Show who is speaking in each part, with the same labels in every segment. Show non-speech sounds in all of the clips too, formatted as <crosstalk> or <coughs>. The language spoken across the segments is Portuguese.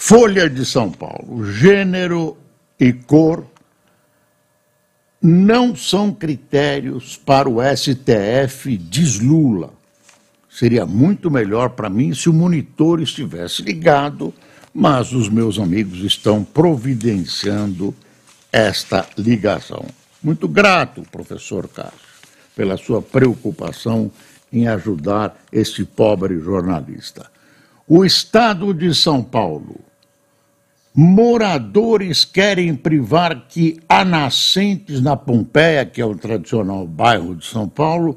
Speaker 1: Folha de São Paulo, gênero e cor não são critérios para o STF, diz Lula. Seria muito melhor para mim se o monitor estivesse ligado, mas os meus amigos estão providenciando esta ligação. Muito grato, professor Cássio, pela sua preocupação em ajudar este pobre jornalista. O Estado de São Paulo Moradores querem privar que há nascentes na Pompeia, que é o tradicional bairro de São Paulo,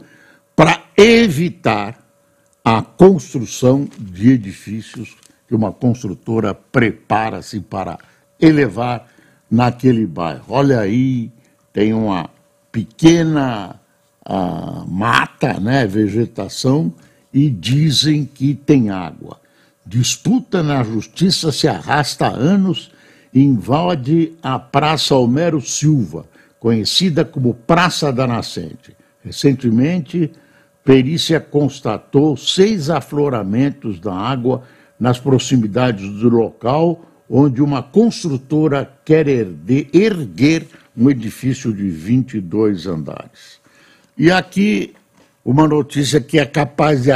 Speaker 1: para evitar a construção de edifícios que uma construtora prepara-se para elevar naquele bairro. Olha aí, tem uma pequena uh, mata, né, vegetação, e dizem que tem água. Disputa na justiça se arrasta há anos e invade a Praça Homero Silva, conhecida como Praça da Nascente. Recentemente, perícia constatou seis afloramentos da água nas proximidades do local onde uma construtora quer erguer um edifício de 22 andares. E aqui uma notícia que é capaz de,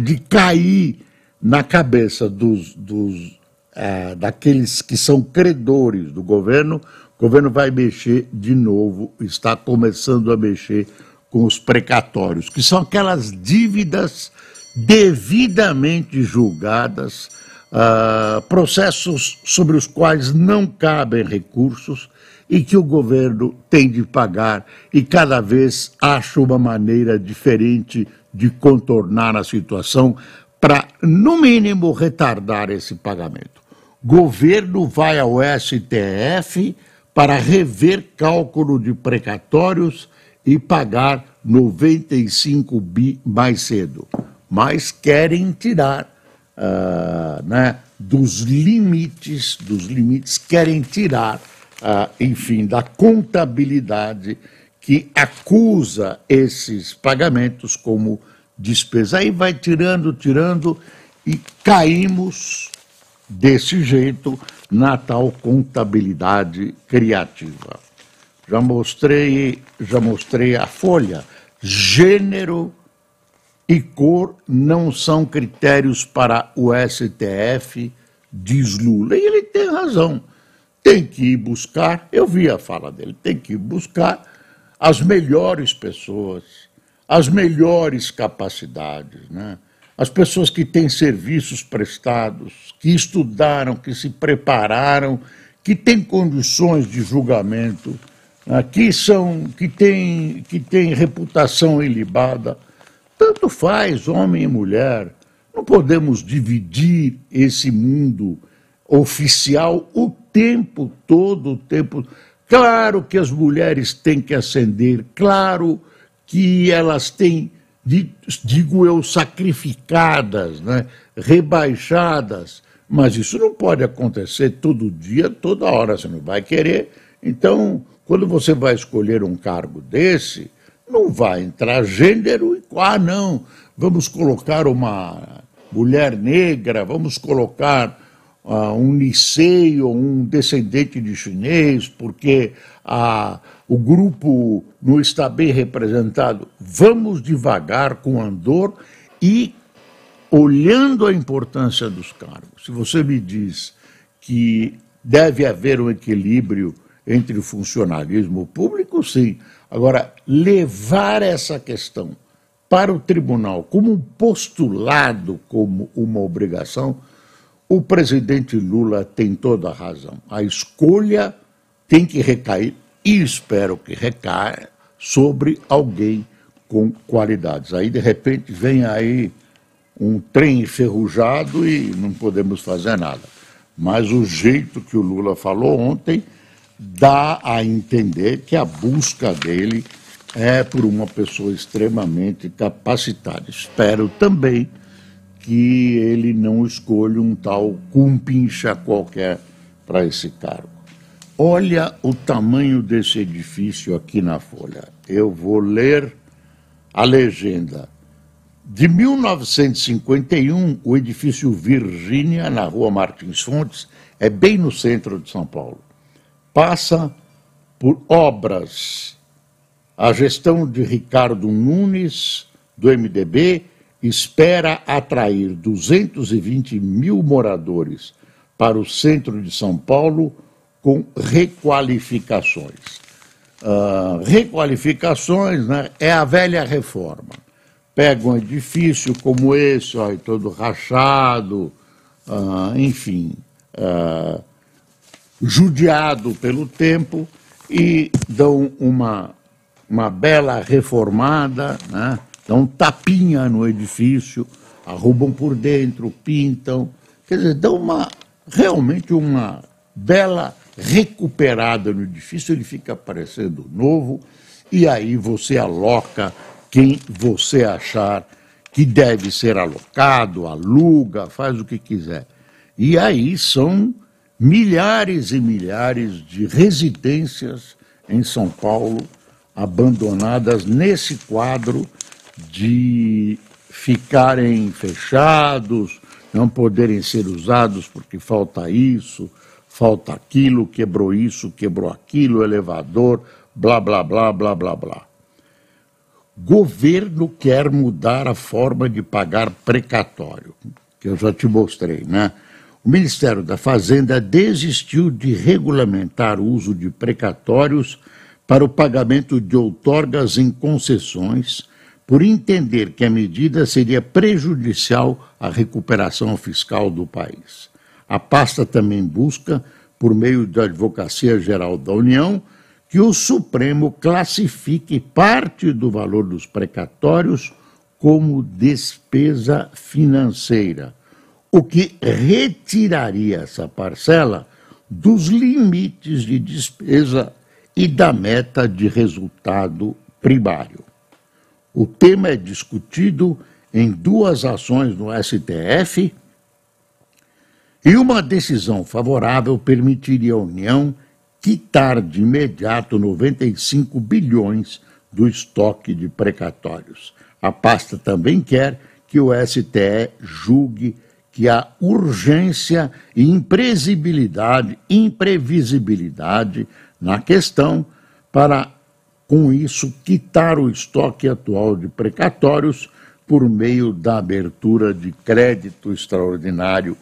Speaker 1: de cair na cabeça dos, dos é, daqueles que são credores do governo, o governo vai mexer de novo, está começando a mexer com os precatórios, que são aquelas dívidas devidamente julgadas, uh, processos sobre os quais não cabem recursos e que o governo tem de pagar e cada vez acha uma maneira diferente de contornar a situação para, no mínimo, retardar esse pagamento. Governo vai ao STF para rever cálculo de precatórios e pagar 95 bi mais cedo. Mas querem tirar uh, né, dos limites, dos limites, querem tirar, uh, enfim, da contabilidade que acusa esses pagamentos como despesa. Aí vai tirando, tirando e caímos desse jeito na tal contabilidade criativa. Já mostrei, já mostrei a folha. Gênero e cor não são critérios para o STF, diz Lula. E ele tem razão. Tem que ir buscar, eu vi a fala dele, tem que ir buscar as melhores pessoas as melhores capacidades, né? as pessoas que têm serviços prestados, que estudaram, que se prepararam, que têm condições de julgamento, né? que, são, que, têm, que têm reputação ilibada. Tanto faz, homem e mulher. Não podemos dividir esse mundo oficial o tempo todo, o tempo. Claro que as mulheres têm que ascender, claro que elas têm, digo eu, sacrificadas, né? rebaixadas, mas isso não pode acontecer todo dia, toda hora, você não vai querer. Então, quando você vai escolher um cargo desse, não vai entrar gênero e, ah, não, vamos colocar uma mulher negra, vamos colocar uh, um Nisei ou um descendente de chinês, porque a, o grupo não está bem representado. Vamos devagar com Andor e olhando a importância dos cargos. Se você me diz que deve haver um equilíbrio entre o funcionalismo público, sim. Agora, levar essa questão para o tribunal como um postulado, como uma obrigação, o presidente Lula tem toda a razão. A escolha tem que recair, e espero que recaia, sobre alguém com qualidades. Aí, de repente, vem aí um trem enferrujado e não podemos fazer nada. mas o jeito que o Lula falou ontem dá a entender que a busca dele é por uma pessoa extremamente capacitada. Espero também que ele não escolha um tal cumpincha qualquer para esse cargo. Olha o tamanho desse edifício aqui na folha. Eu vou ler a legenda. De 1951, o edifício Virgínia, na rua Martins Fontes, é bem no centro de São Paulo. Passa por obras a gestão de Ricardo Nunes, do MDB, espera atrair 220 mil moradores para o centro de São Paulo com requalificações. Uh, requalificações né, é a velha reforma. Pega um edifício como esse, ó, todo rachado, uh, enfim, uh, judiado pelo tempo, e dão uma uma bela reformada, né? dão tapinha no edifício, arrumam por dentro, pintam, quer dizer, dão uma, realmente uma bela recuperada no edifício, ele fica parecendo novo, e aí você aloca quem você achar que deve ser alocado, aluga, faz o que quiser. E aí são milhares e milhares de residências em São Paulo abandonadas nesse quadro de ficarem fechados, não poderem ser usados porque falta isso, falta aquilo, quebrou isso, quebrou aquilo, elevador, blá, blá, blá, blá, blá, blá. Governo quer mudar a forma de pagar precatório, que eu já te mostrei, né? O Ministério da Fazenda desistiu de regulamentar o uso de precatórios para o pagamento de outorgas em concessões, por entender que a medida seria prejudicial à recuperação fiscal do país. A pasta também busca, por meio da Advocacia Geral da União, que o Supremo classifique parte do valor dos precatórios como despesa financeira, o que retiraria essa parcela dos limites de despesa e da meta de resultado primário. O tema é discutido em duas ações no STF e uma decisão favorável permitiria à União quitar de imediato 95 bilhões do estoque de precatórios. A pasta também quer que o STE julgue que há urgência e imprevisibilidade, imprevisibilidade na questão para, com isso, quitar o estoque atual de precatórios por meio da abertura de crédito extraordinário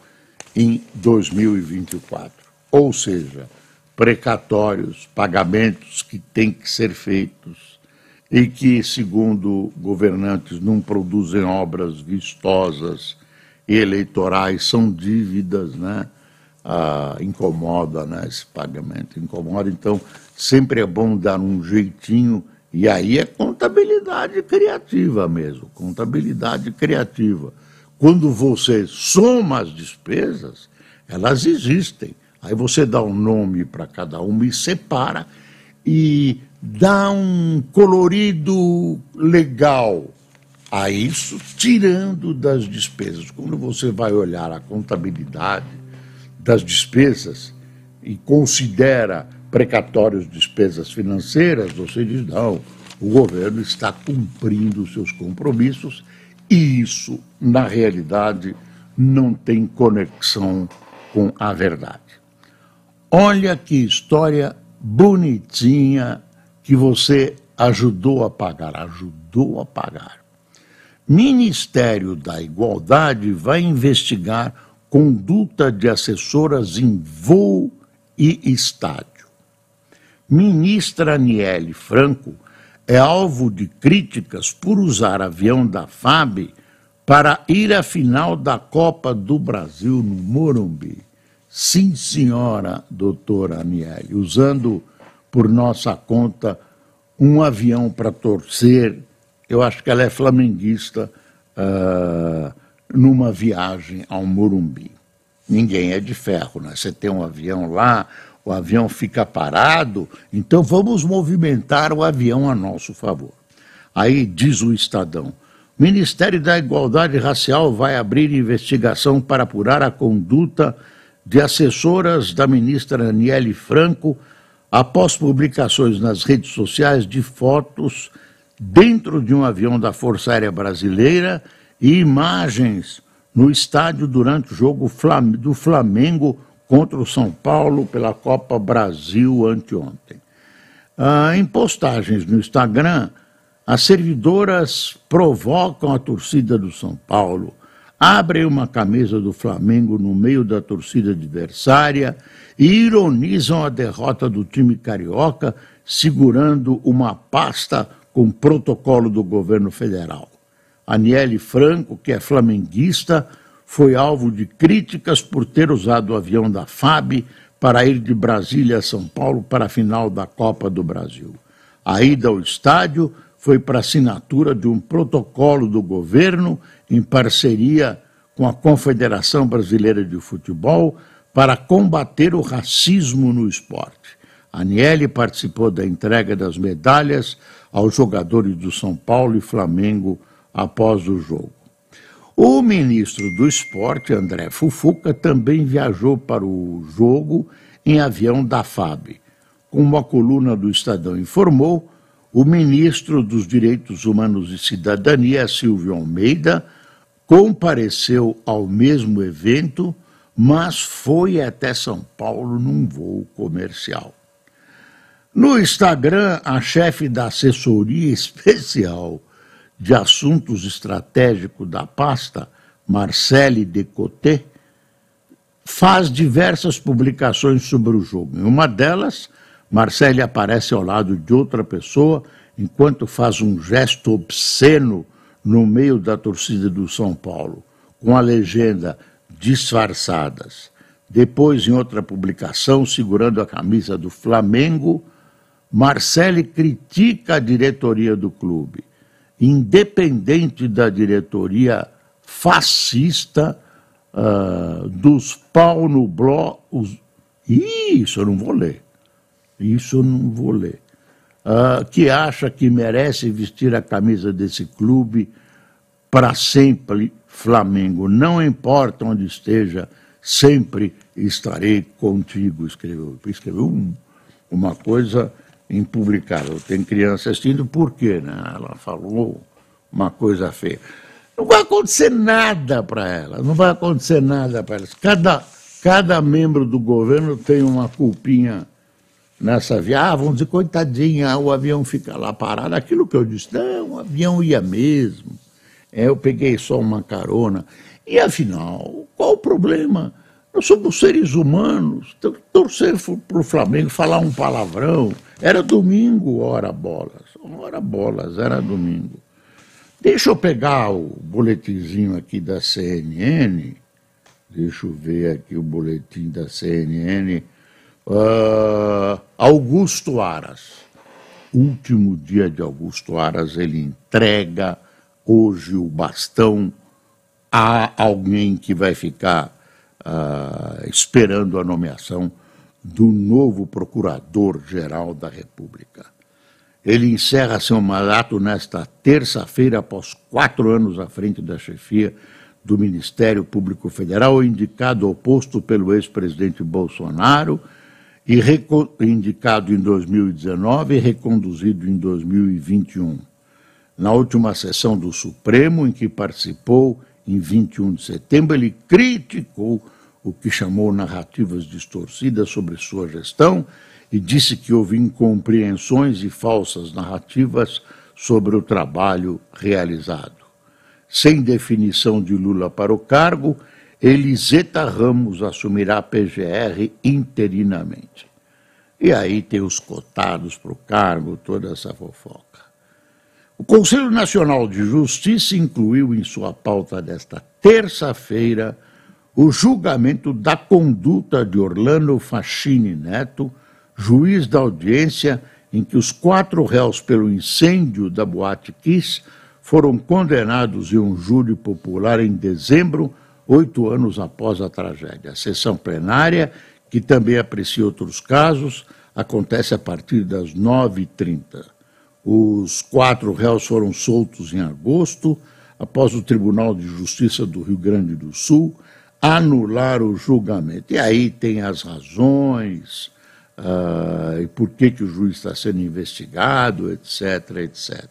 Speaker 1: em 2024. Ou seja, precatórios, pagamentos que têm que ser feitos e que, segundo governantes, não produzem obras vistosas e eleitorais, são dívidas, né? ah, incomoda, né? Esse pagamento incomoda. Então, sempre é bom dar um jeitinho, e aí é contabilidade criativa mesmo, contabilidade criativa. Quando você soma as despesas, elas existem. Aí você dá um nome para cada uma e separa e dá um colorido legal a isso, tirando das despesas. Quando você vai olhar a contabilidade, das despesas e considera precatórios despesas financeiras, você diz, não, o governo está cumprindo os seus compromissos e isso, na realidade, não tem conexão com a verdade. Olha que história bonitinha que você ajudou a pagar, ajudou a pagar. Ministério da Igualdade vai investigar conduta de assessoras em voo e estádio. Ministra Aniele Franco é alvo de críticas por usar avião da FAB para ir à final da Copa do Brasil no Morumbi. Sim, senhora doutora Aniele, usando por nossa conta um avião para torcer. Eu acho que ela é flamenguista. Uh, numa viagem ao Morumbi. ninguém é de ferro, né? Você tem um avião lá, o avião fica parado, então vamos movimentar o avião a nosso favor. Aí diz o Estadão: Ministério da Igualdade Racial vai abrir investigação para apurar a conduta de assessoras da ministra Aniele Franco após publicações nas redes sociais de fotos dentro de um avião da Força Aérea Brasileira e imagens no estádio durante o jogo do Flamengo contra o São Paulo pela Copa Brasil anteontem. Ah, em postagens no Instagram, as servidoras provocam a torcida do São Paulo, abrem uma camisa do Flamengo no meio da torcida adversária e ironizam a derrota do time carioca, segurando uma pasta com protocolo do governo federal. Aniele Franco, que é flamenguista, foi alvo de críticas por ter usado o avião da FAB para ir de Brasília a São Paulo para a final da Copa do Brasil. A ida ao estádio foi para assinatura de um protocolo do governo em parceria com a Confederação Brasileira de Futebol para combater o racismo no esporte. Aniele participou da entrega das medalhas aos jogadores do São Paulo e Flamengo após o jogo. O ministro do Esporte, André Fufuca, também viajou para o jogo em avião da FAB. Como a coluna do Estadão informou, o ministro dos Direitos Humanos e Cidadania, Silvio Almeida, compareceu ao mesmo evento, mas foi até São Paulo num voo comercial. No Instagram, a chefe da assessoria <laughs> especial de Assuntos Estratégicos da pasta, Marcele Decoté, faz diversas publicações sobre o jogo. Em uma delas, Marcele aparece ao lado de outra pessoa enquanto faz um gesto obsceno no meio da torcida do São Paulo, com a legenda disfarçadas. Depois, em outra publicação, segurando a camisa do Flamengo, Marcele critica a diretoria do clube independente da diretoria fascista uh, dos pau no bló. Os... Isso eu não vou ler. Isso eu não vou ler. Uh, que acha que merece vestir a camisa desse clube para sempre Flamengo. Não importa onde esteja, sempre estarei contigo. Escreveu, escreveu um, uma coisa impublicável. Tem criança assistindo, por quê? Né? Ela falou uma coisa feia. Não vai acontecer nada para ela, não vai acontecer nada para ela. Cada, cada membro do governo tem uma culpinha nessa viagem. Ah, vamos dizer, coitadinha, o avião fica lá parado. Aquilo que eu disse, não, o avião ia mesmo. É, eu peguei só uma carona. E afinal, qual o problema? Nós somos seres humanos, então, torcer para o Flamengo, falar um palavrão. Era domingo, ora bolas. Ora bolas, era domingo. Deixa eu pegar o boletimzinho aqui da CNN. Deixa eu ver aqui o boletim da CNN. Uh, ah, Augusto Aras. Último dia de Augusto Aras, ele entrega hoje o bastão a alguém que vai ficar uh, esperando a nomeação do novo Procurador-Geral da República. Ele encerra seu mandato nesta terça-feira, após quatro anos à frente da chefia do Ministério Público Federal, indicado ao posto pelo ex-presidente Bolsonaro e indicado em 2019 e reconduzido em 2021. Na última sessão do Supremo, em que participou em 21 de setembro, ele criticou o que chamou narrativas distorcidas sobre sua gestão e disse que houve incompreensões e falsas narrativas sobre o trabalho realizado. Sem definição de Lula para o cargo, Eliseta Ramos assumirá a PGR interinamente. E aí tem os cotados para o cargo, toda essa fofoca. O Conselho Nacional de Justiça incluiu em sua pauta desta terça-feira o julgamento da conduta de Orlando Fascini Neto, juiz da audiência em que os quatro réus pelo incêndio da Boate Kiss foram condenados em um júri popular em dezembro oito anos após a tragédia. A sessão plenária, que também aprecia outros casos, acontece a partir das 9h30. Os quatro réus foram soltos em agosto, após o Tribunal de Justiça do Rio Grande do Sul anular o julgamento. E aí tem as razões, uh, e por que, que o juiz está sendo investigado, etc, etc.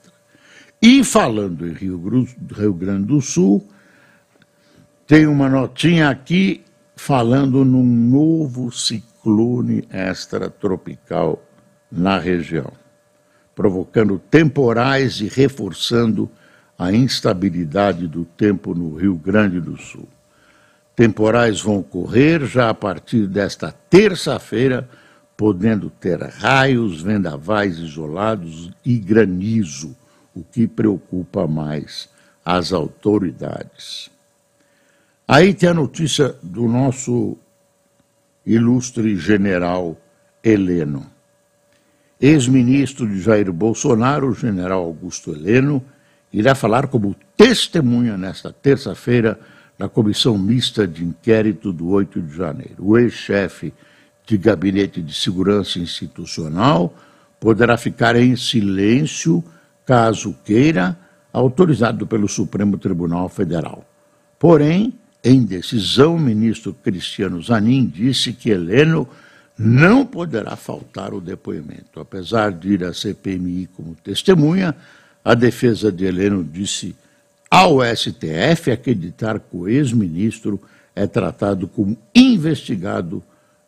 Speaker 1: E falando em Rio, Rio Grande do Sul, tem uma notinha aqui falando num novo ciclone extratropical na região, provocando temporais e reforçando a instabilidade do tempo no Rio Grande do Sul. Temporais vão ocorrer já a partir desta terça-feira, podendo ter raios, vendavais isolados e granizo, o que preocupa mais as autoridades. Aí tem a notícia do nosso ilustre general Heleno. Ex-ministro de Jair Bolsonaro, o general Augusto Heleno, irá falar como testemunha nesta terça-feira na comissão mista de inquérito do 8 de janeiro. O ex-chefe de gabinete de segurança institucional poderá ficar em silêncio, caso queira, autorizado pelo Supremo Tribunal Federal. Porém, em decisão, o ministro Cristiano Zanin disse que Heleno não poderá faltar o depoimento. Apesar de ir à CPMI como testemunha, a defesa de Heleno disse ao STF acreditar que o ex-ministro é tratado como investigado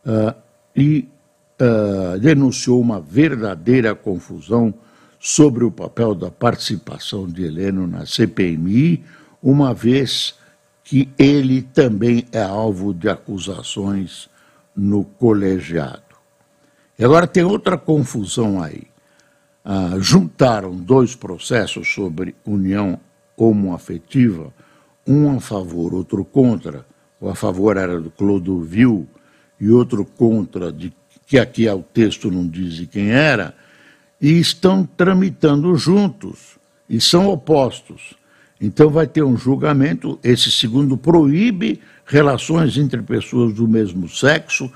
Speaker 1: uh, e uh, denunciou uma verdadeira confusão sobre o papel da participação de Heleno na CPMI, uma vez que ele também é alvo de acusações no colegiado. E agora tem outra confusão aí ah, juntaram dois processos sobre união homoafetiva, um a favor, outro contra. O a favor era do Clodovil e outro contra, de, que aqui é o texto não diz quem era, e estão tramitando juntos, e são opostos. Então vai ter um julgamento, esse segundo proíbe relações entre pessoas do mesmo sexo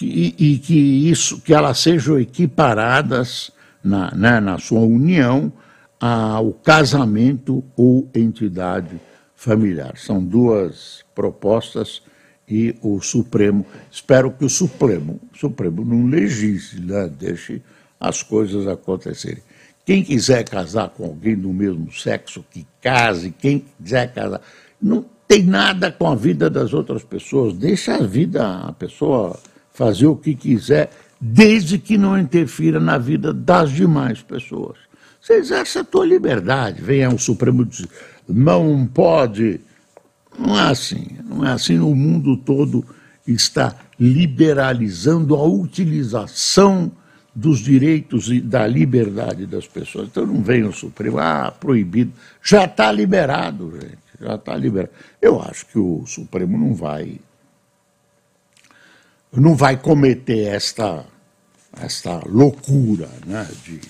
Speaker 1: e, e que isso, que elas sejam equiparadas na, né, na sua união ao casamento ou entidade familiar. São duas propostas e o Supremo, espero que o Supremo, o Supremo não legisle, né, deixe as coisas acontecerem. Quem quiser casar com alguém do mesmo sexo, que case, quem quiser casar, não tem nada com a vida das outras pessoas, deixa a vida, a pessoa fazer o que quiser desde que não interfira na vida das demais pessoas. Você exerce a tua liberdade, venha um Supremo dizer, não pode. Não é assim, não é assim. O mundo todo está liberalizando a utilização dos direitos e da liberdade das pessoas. Então não vem o Supremo, ah, proibido. Já está liberado, gente, já está liberado. Eu acho que o Supremo não vai não vai cometer esta, esta loucura né, de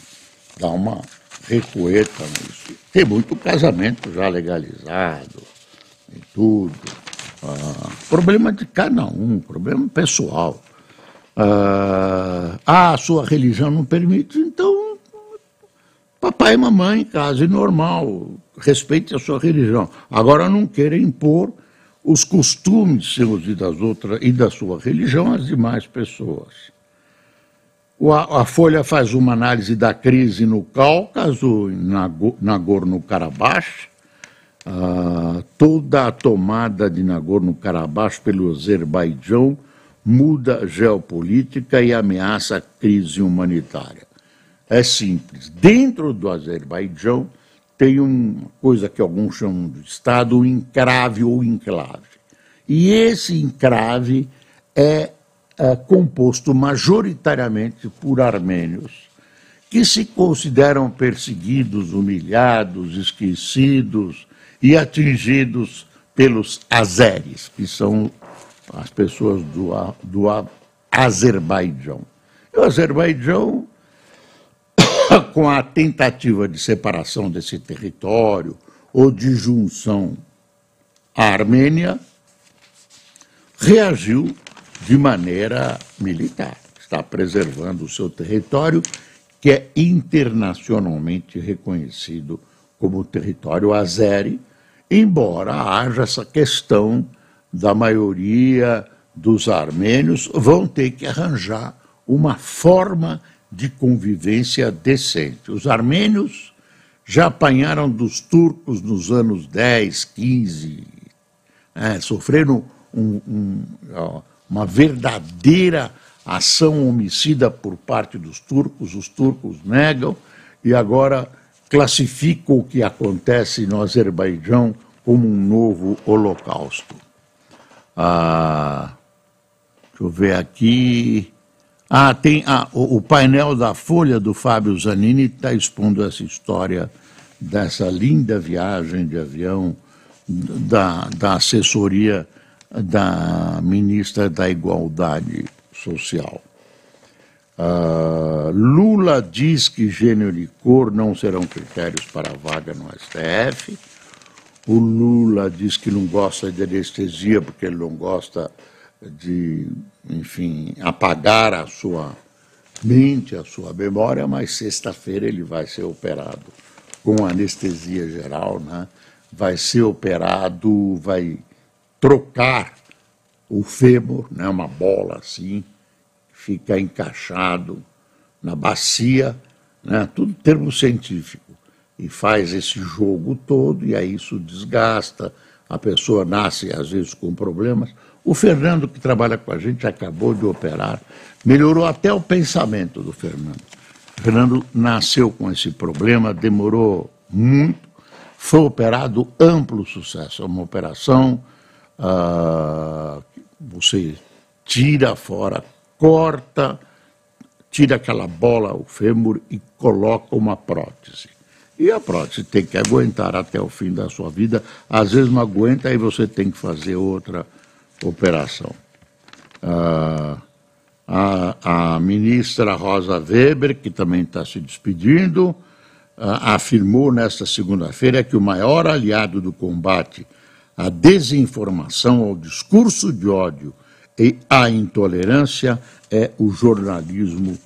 Speaker 1: dar uma recueta nisso. Tem muito casamento já legalizado e tudo. Ah, problema de cada um, problema pessoal. Ah, ah, a sua religião não permite, então papai e mamãe, casa normal, respeite a sua religião. Agora não queira impor os costumes seus e das outras e da sua religião às demais pessoas. A, Folha faz uma análise da crise no Cáucaso, em Nagorno-Karabakh, uh, toda a tomada de Nagorno-Karabakh pelo Azerbaijão muda a geopolítica e ameaça a crise humanitária. É simples. Dentro do Azerbaijão, tem uma coisa que alguns chamam de Estado, encrave ou enclave. E esse encrave é, é composto majoritariamente por armênios, que se consideram perseguidos, humilhados, esquecidos e atingidos pelos azeres, que são as pessoas do, do Azerbaijão. E o Azerbaijão <coughs> com a tentativa de separação desse território ou de junção à Armênia, reagiu de maneira militar. Está preservando o seu território, que é internacionalmente reconhecido como território azeri, embora haja essa questão da maioria dos armênios vão ter que arranjar uma forma de convivência decente. Os armênios já apanharam dos turcos nos anos 10, 15, é, sofreram um, um, uma verdadeira ação homicida por parte dos turcos, os turcos negam e agora classificam o que acontece no Azerbaijão como um novo holocausto. Ah, deixa eu ver aqui. Ah, tem ah, o, o, painel da Folha do Fábio Zanini está expondo essa história dessa linda viagem de avião da, da assessoria da ministra da Igualdade Social. Uh, Lula diz que gênero e cor não serão critérios para a vaga no STF. O Lula diz que não gosta de anestesia porque ele não gosta de, enfim, apagar a sua mente, a sua memória, mas sexta-feira ele vai ser operado com anestesia geral, né? vai ser operado, vai trocar o fêmur, né? uma bola assim, fica encaixado na bacia, né? tudo termo científico, e faz esse jogo todo, e aí isso desgasta, a pessoa nasce às vezes com problemas. O Fernando, que trabalha com a gente, acabou de operar, melhorou até o pensamento do Fernando. Fernando nasceu com esse problema, demorou muito, foi operado amplo sucesso. É uma operação, ah, você tira fora, corta, tira aquela bola, o fêmur, e coloca uma prótese. E a prótese tem que aguentar até o fim da sua vida. Às vezes não aguenta, aí você tem que fazer outra operação. Ah, a, a ministra Rosa Weber, que também está se despedindo, ah, afirmou nesta segunda-feira que o maior aliado do combate à desinformação, ao discurso de ódio e à intolerância é o jornalismo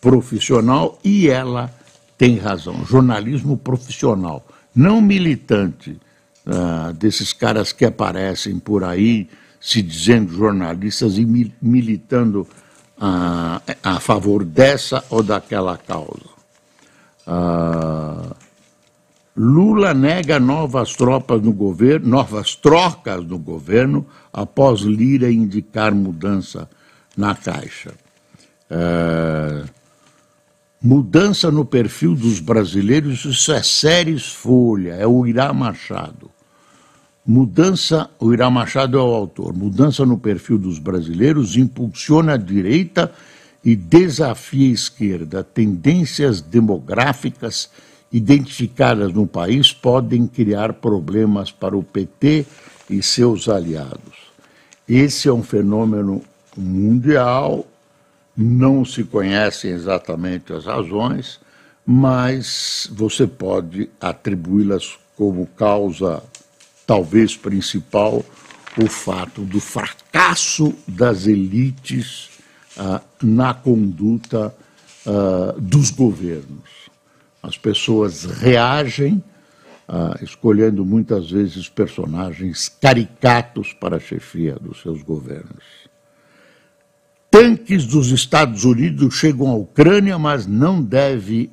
Speaker 1: profissional e ela tem razão. Jornalismo profissional, não militante, uh, desses caras que aparecem por aí se dizendo jornalistas e militando a, a favor dessa ou daquela causa. Ah, Lula nega novas tropas no governo, novas trocas no governo após Lira indicar mudança na Caixa. Ah, mudança no perfil dos brasileiros, isso é Séries Folha, é o Irá Machado. Mudança, o Irá Machado é o autor, mudança no perfil dos brasileiros impulsiona a direita e desafia a esquerda. Tendências demográficas identificadas no país podem criar problemas para o PT e seus aliados. Esse é um fenômeno mundial, não se conhecem exatamente as razões, mas você pode atribuí-las como causa talvez principal, o fato do fracasso das elites ah, na conduta ah, dos governos. As pessoas reagem, ah, escolhendo muitas vezes personagens caricatos para a chefia dos seus governos. Tanques dos Estados Unidos chegam à Ucrânia, mas não deve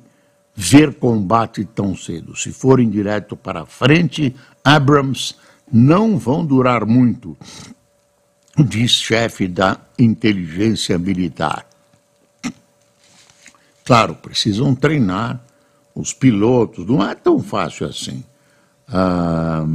Speaker 1: ver combate tão cedo. Se forem direto para frente, Abrams não vão durar muito, diz chefe da inteligência militar. Claro, precisam treinar os pilotos, não é tão fácil assim. Ah,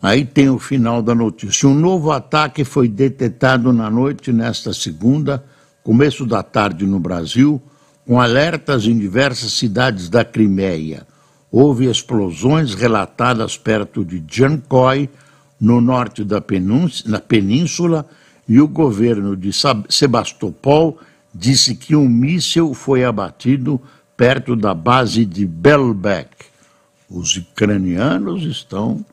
Speaker 1: aí tem o final da notícia. Um novo ataque foi detectado na noite nesta segunda, começo da tarde no Brasil, com alertas em diversas cidades da Crimeia. Houve explosões relatadas perto de Jankoy, no norte da península, e o governo de Sebastopol disse que um míssil foi abatido perto da base de Belbek. Os ucranianos estão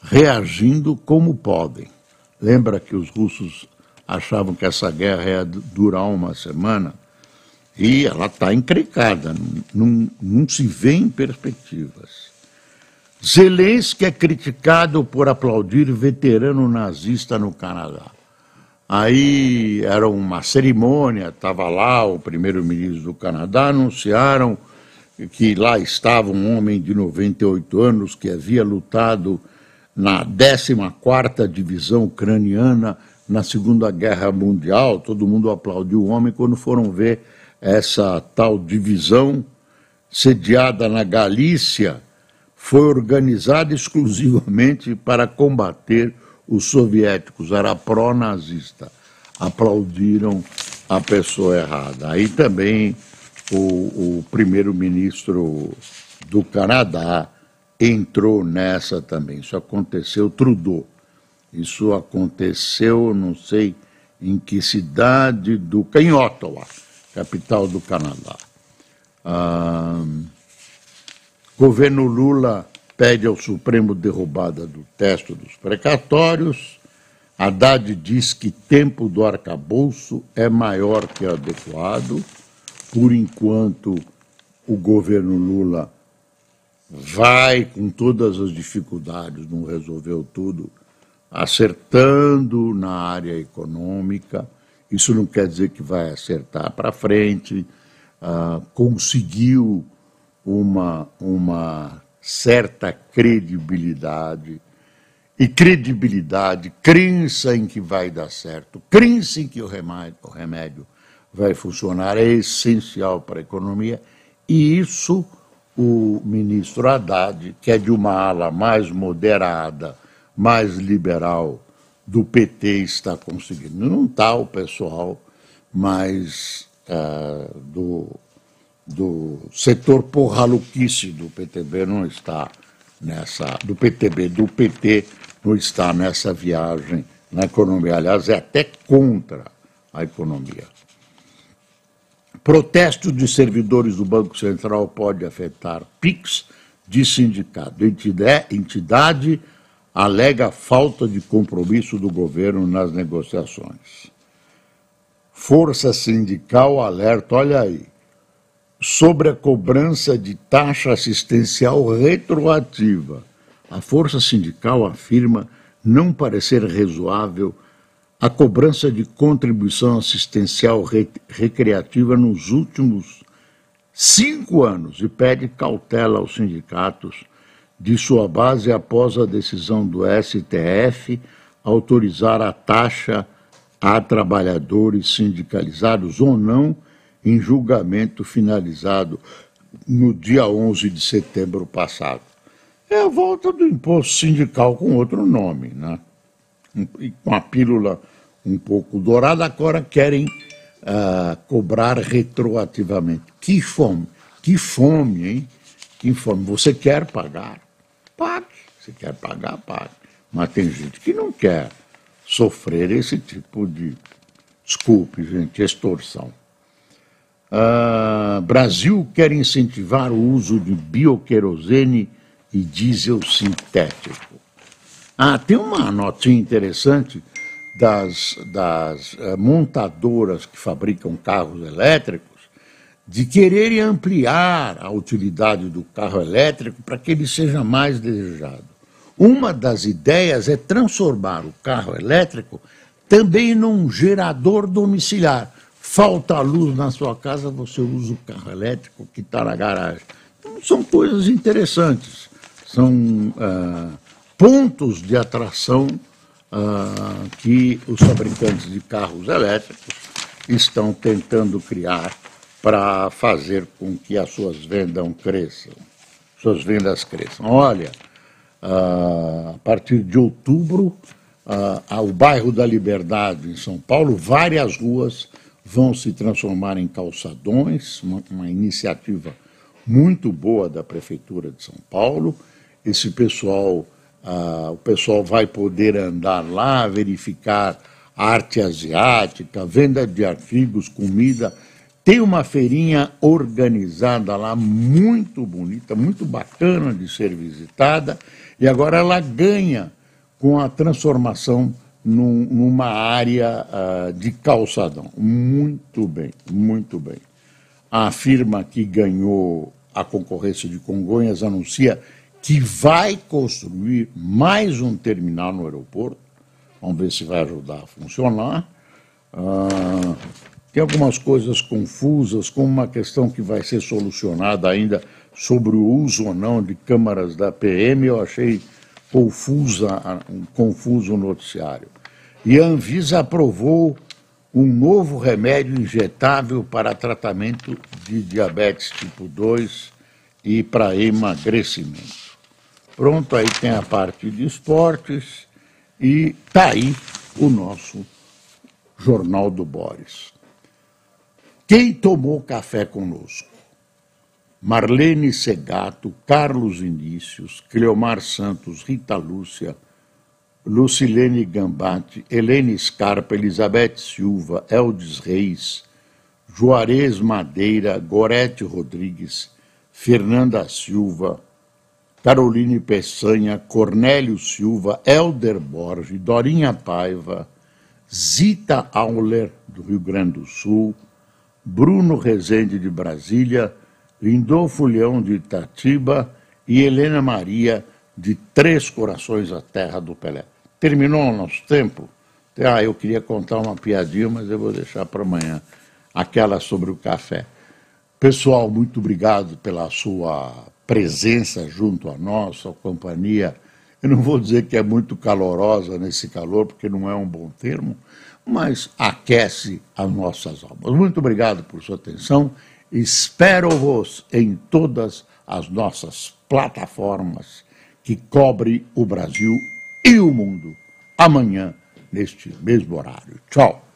Speaker 1: reagindo como podem. Lembra que os russos achavam que essa guerra ia durar uma semana? E ela está encrecada, não, não se vê em perspectivas. Zelensky é criticado por aplaudir veterano nazista no Canadá. Aí era uma cerimônia, estava lá o primeiro-ministro do Canadá, anunciaram que lá estava um homem de 98 anos que havia lutado na 14ª Divisão Ucraniana na Segunda Guerra Mundial. Todo mundo aplaudiu o homem quando foram ver essa tal divisão sediada na Galícia foi organizada exclusivamente para combater os soviéticos, era pró-nazista. Aplaudiram a pessoa errada. Aí também o, o primeiro-ministro do Canadá entrou nessa também. Isso aconteceu, Trudeau. Isso aconteceu, não sei em que cidade do. em Ottawa, capital do Canadá. Ah, governo Lula pede ao Supremo derrubada do texto dos precatórios. Haddad diz que tempo do arcabouço é maior que adequado. Por enquanto, o governo Lula vai, com todas as dificuldades, não resolveu tudo, acertando na área econômica. Isso não quer dizer que vai acertar para frente. Uh, conseguiu uma, uma certa credibilidade. E credibilidade, crença em que vai dar certo, crença em que o remédio, vai funcionar é essencial para a economia. E isso o ministro Haddad, que é de uma ala mais moderada, mais liberal do PT, está conseguindo. Não está o pessoal mais uh, do, do setor porraluquice do PTB não está nessa, do PTB, do PT, não está nessa viagem na economia. Aliás, é até contra a economia. Protesto de servidores do Banco Central pode afetar PIX de sindicato. Entidade alega falta de compromisso do governo nas negociações. Força sindical alerta, olha aí, sobre a cobrança de taxa assistencial retroativa. A Força Sindical afirma não parecer razoável a cobrança de contribuição assistencial re recreativa nos últimos cinco anos e pede cautela aos sindicatos de sua base após a decisão do STF autorizar a taxa a trabalhadores sindicalizados ou não em julgamento finalizado no dia 11 de setembro passado. É a volta do imposto sindical com outro nome, né? e com a pílula um pouco dourada, agora querem uh, cobrar retroativamente. Que fome, que fome, hein? Que fome. Você quer pagar? Pague. Você quer pagar? Pague. Mas tem gente que não quer sofrer esse tipo de, desculpe, gente, extorsão. Uh, Brasil quer incentivar o uso de bioquerosene e diesel sintético. Ah, tem uma notinha interessante das, das uh, montadoras que fabricam carros elétricos de quererem ampliar a utilidade do carro elétrico para que ele seja mais desejado. Uma das ideias é transformar o carro elétrico também num gerador domiciliar. Falta luz na sua casa, você usa o carro elétrico que está na garagem. Então, são coisas interessantes, são uh, pontos de atração uh, que os fabricantes de carros elétricos estão tentando criar para fazer com que as suas vendas cresçam. Suas vendas cresçam. Olha, uh, a partir de outubro, uh, o bairro da Liberdade, em São Paulo, várias ruas vão se transformar em calçadões, uma, uma iniciativa muito boa da Prefeitura de São Paulo. Esse pessoal ah, o pessoal vai poder andar lá, verificar arte asiática, venda de artigos, comida. Tem uma feirinha organizada lá, muito bonita, muito bacana de ser visitada, e agora ela ganha com a transformação num, numa área uh, de calçadão. Muito bem, muito bem. A firma que ganhou a concorrência de Congonhas anuncia que vai construir mais um terminal no aeroporto. Vamos ver se vai ajudar a funcionar. Uh, tem algumas coisas confusas, como uma questão que vai ser solucionada ainda sobre o uso ou não de câmaras da PM. Eu achei confusa, um confuso noticiário. E a Anvisa aprovou um novo remédio injetável para tratamento de diabetes tipo 2 e para emagrecimento. Pronto, aí tem a parte de esportes e tá aí o nosso Jornal do Boris. Quem tomou café conosco? Marlene Segato, Carlos Inícios, Cleomar Santos, Rita Lúcia, Lucilene Gambatti, Helene Scarpa, Elizabeth Silva, Eldes Reis, Juarez Madeira, Gorete Rodrigues, Fernanda Silva, Caroline Peçanha, Cornélio Silva, Elder Borges, Dorinha Paiva, Zita Auler, do Rio Grande do Sul, Bruno Rezende, de Brasília, Lindolfo Leão, de Itatiba e Helena Maria, de Três Corações, a terra do Pelé. Terminou o nosso tempo? Ah, eu queria contar uma piadinha, mas eu vou deixar para amanhã. Aquela sobre o café. Pessoal, muito obrigado pela sua presença junto a nós, sua companhia. Eu não vou dizer que é muito calorosa nesse calor, porque não é um bom termo, mas aquece as nossas almas. Muito obrigado por sua atenção. Espero-vos em todas as nossas plataformas que cobre o Brasil e o mundo amanhã, neste mesmo horário. Tchau.